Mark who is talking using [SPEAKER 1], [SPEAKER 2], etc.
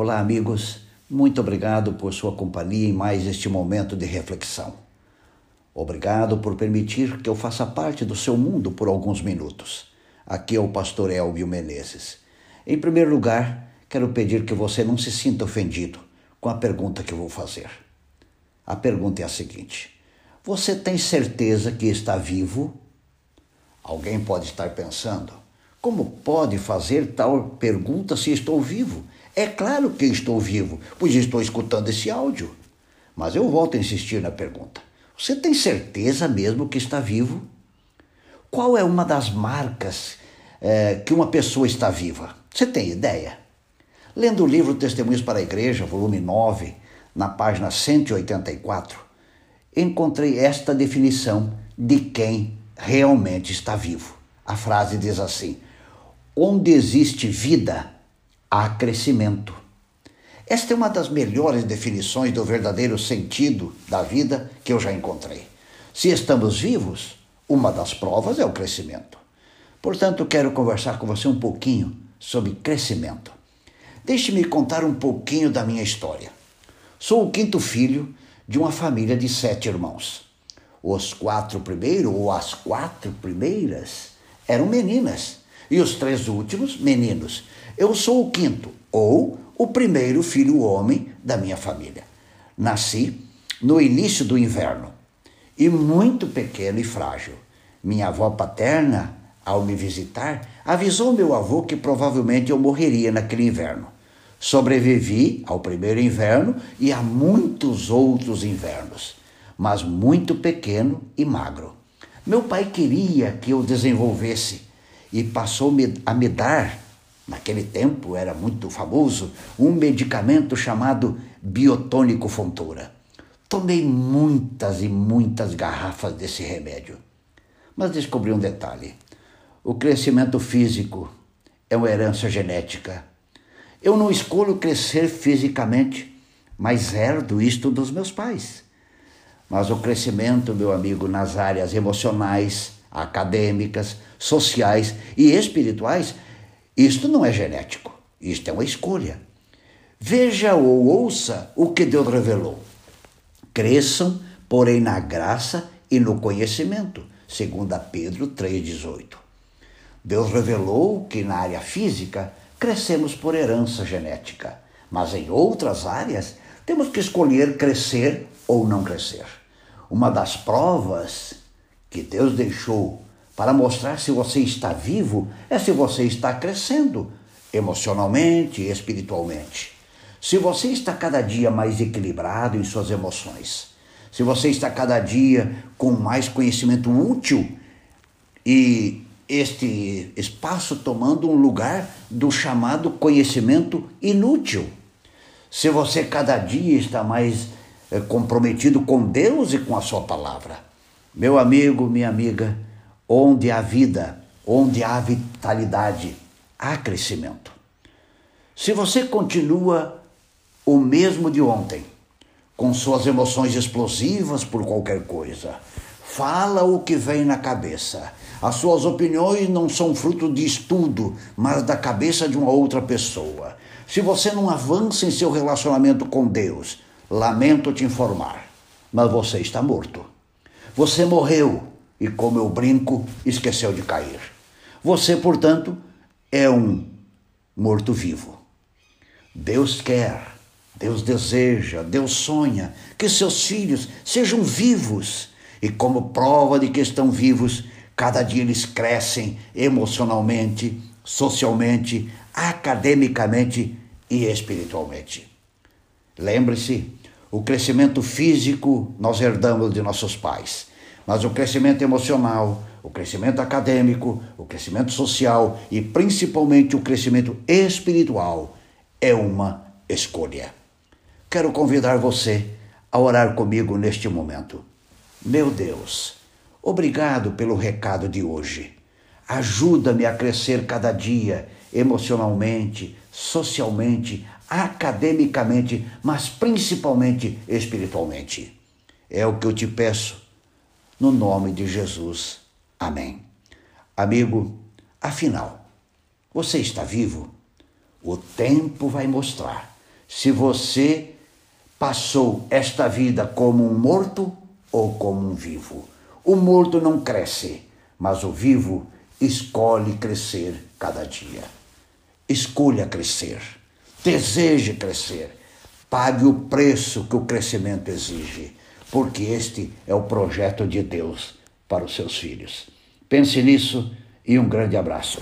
[SPEAKER 1] Olá, amigos. Muito obrigado por sua companhia em mais este momento de reflexão. Obrigado por permitir que eu faça parte do seu mundo por alguns minutos. Aqui é o pastor Elvio Menezes. Em primeiro lugar, quero pedir que você não se sinta ofendido com a pergunta que vou fazer. A pergunta é a seguinte: Você tem certeza que está vivo? Alguém pode estar pensando: Como pode fazer tal pergunta se estou vivo? É claro que estou vivo, pois estou escutando esse áudio. Mas eu volto a insistir na pergunta: Você tem certeza mesmo que está vivo? Qual é uma das marcas é, que uma pessoa está viva? Você tem ideia? Lendo o livro Testemunhos para a Igreja, volume 9, na página 184, encontrei esta definição de quem realmente está vivo. A frase diz assim: Onde existe vida, há crescimento. Esta é uma das melhores definições do verdadeiro sentido da vida que eu já encontrei. Se estamos vivos, uma das provas é o crescimento. Portanto, quero conversar com você um pouquinho sobre crescimento. Deixe-me contar um pouquinho da minha história. Sou o quinto filho de uma família de sete irmãos. Os quatro primeiros, ou as quatro primeiras, eram meninas, e os três últimos, meninos. Eu sou o quinto, ou o primeiro filho homem da minha família. Nasci no início do inverno e muito pequeno e frágil. Minha avó paterna, ao me visitar, avisou meu avô que provavelmente eu morreria naquele inverno. Sobrevivi ao primeiro inverno e a muitos outros invernos, mas muito pequeno e magro. Meu pai queria que eu desenvolvesse e passou a me dar, naquele tempo era muito famoso, um medicamento chamado biotônico fontoura. Tomei muitas e muitas garrafas desse remédio. Mas descobri um detalhe: o crescimento físico é uma herança genética eu não escolho crescer fisicamente, mas herdo isto dos meus pais. Mas o crescimento, meu amigo, nas áreas emocionais, acadêmicas, sociais e espirituais, isto não é genético, isto é uma escolha. Veja ou ouça o que Deus revelou. Cresçam, porém, na graça e no conhecimento, segundo Pedro 3,18. Deus revelou que na área física crescemos por herança genética, mas em outras áreas temos que escolher crescer ou não crescer. Uma das provas que Deus deixou para mostrar se você está vivo é se você está crescendo emocionalmente e espiritualmente. Se você está cada dia mais equilibrado em suas emoções, se você está cada dia com mais conhecimento útil e este espaço tomando um lugar do chamado conhecimento inútil. Se você cada dia está mais é, comprometido com Deus e com a Sua palavra, meu amigo, minha amiga, onde há vida, onde há vitalidade, há crescimento. Se você continua o mesmo de ontem, com suas emoções explosivas por qualquer coisa, fala o que vem na cabeça as suas opiniões não são fruto de estudo, mas da cabeça de uma outra pessoa. Se você não avança em seu relacionamento com Deus, lamento te informar, mas você está morto. Você morreu e, como eu brinco, esqueceu de cair. Você, portanto, é um morto-vivo. Deus quer, Deus deseja, Deus sonha que seus filhos sejam vivos e, como prova de que estão vivos, Cada dia eles crescem emocionalmente, socialmente, academicamente e espiritualmente. Lembre-se, o crescimento físico nós herdamos de nossos pais, mas o crescimento emocional, o crescimento acadêmico, o crescimento social e principalmente o crescimento espiritual é uma escolha. Quero convidar você a orar comigo neste momento. Meu Deus, Obrigado pelo recado de hoje. Ajuda-me a crescer cada dia, emocionalmente, socialmente, academicamente, mas principalmente espiritualmente. É o que eu te peço, no nome de Jesus. Amém. Amigo, afinal, você está vivo? O tempo vai mostrar se você passou esta vida como um morto ou como um vivo. O morto não cresce, mas o vivo escolhe crescer cada dia. Escolha crescer, deseje crescer, pague o preço que o crescimento exige, porque este é o projeto de Deus para os seus filhos. Pense nisso e um grande abraço.